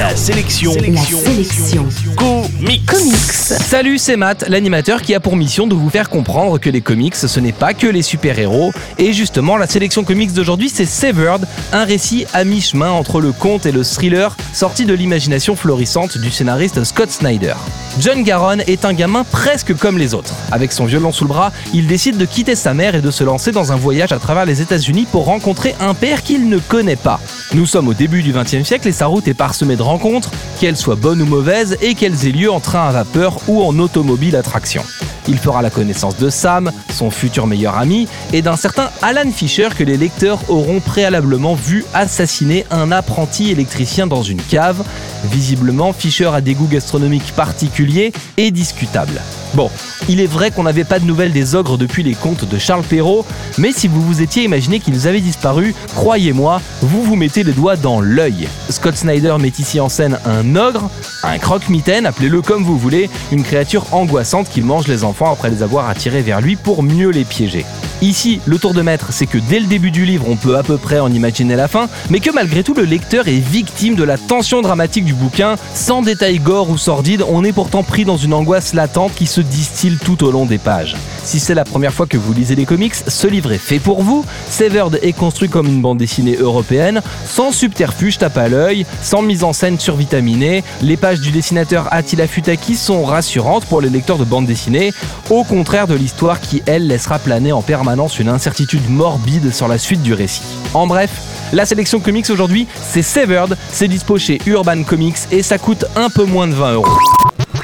La sélection. La sélection. Comics. Comics. Salut, c'est Matt, l'animateur qui a pour mission de vous faire comprendre que les comics, ce n'est pas que les super-héros. Et justement, la sélection comics d'aujourd'hui, c'est Severed, un récit à mi-chemin entre le conte et le thriller, sorti de l'imagination florissante du scénariste Scott Snyder. John Garon est un gamin presque comme les autres. Avec son violon sous le bras, il décide de quitter sa mère et de se lancer dans un voyage à travers les États-Unis pour rencontrer un père qu'il ne connaît pas. Nous sommes au début du XXe siècle et sa route est parsemée de rencontres, qu'elles soient bonnes ou mauvaises, et qu'elles aient lieu en train à vapeur ou en automobile à traction. Il fera la connaissance de Sam, son futur meilleur ami, et d'un certain Alan Fisher que les lecteurs auront préalablement vu assassiner un apprenti électricien dans une cave. Visiblement, Fisher a des goûts gastronomiques particuliers et discutables. Bon, il est vrai qu'on n'avait pas de nouvelles des ogres depuis les contes de Charles Perrault, mais si vous vous étiez imaginé qu'ils avaient disparu, croyez-moi, vous vous mettez les doigts dans l'œil. Scott Snyder met ici en scène un ogre, un croque-mitaine, appelez-le comme vous voulez, une créature angoissante qui mange les enfants après les avoir attirés vers lui pour mieux les piéger. Ici, le tour de maître, c'est que dès le début du livre, on peut à peu près en imaginer la fin, mais que malgré tout, le lecteur est victime de la tension dramatique du bouquin. Sans détails gore ou sordide, on est pourtant pris dans une angoisse latente qui se distille tout au long des pages. Si c'est la première fois que vous lisez les comics, ce livre est fait pour vous. Severed est construit comme une bande dessinée européenne, sans subterfuge tape à l'œil, sans mise en scène survitaminée. Les pages du dessinateur Attila Futaki sont rassurantes pour les lecteurs de bande dessinée, au contraire de l'histoire qui, elle, laissera planer en permanence une incertitude morbide sur la suite du récit. En bref, la sélection comics aujourd'hui, c'est Severed, c'est dispo chez Urban Comics et ça coûte un peu moins de 20 euros.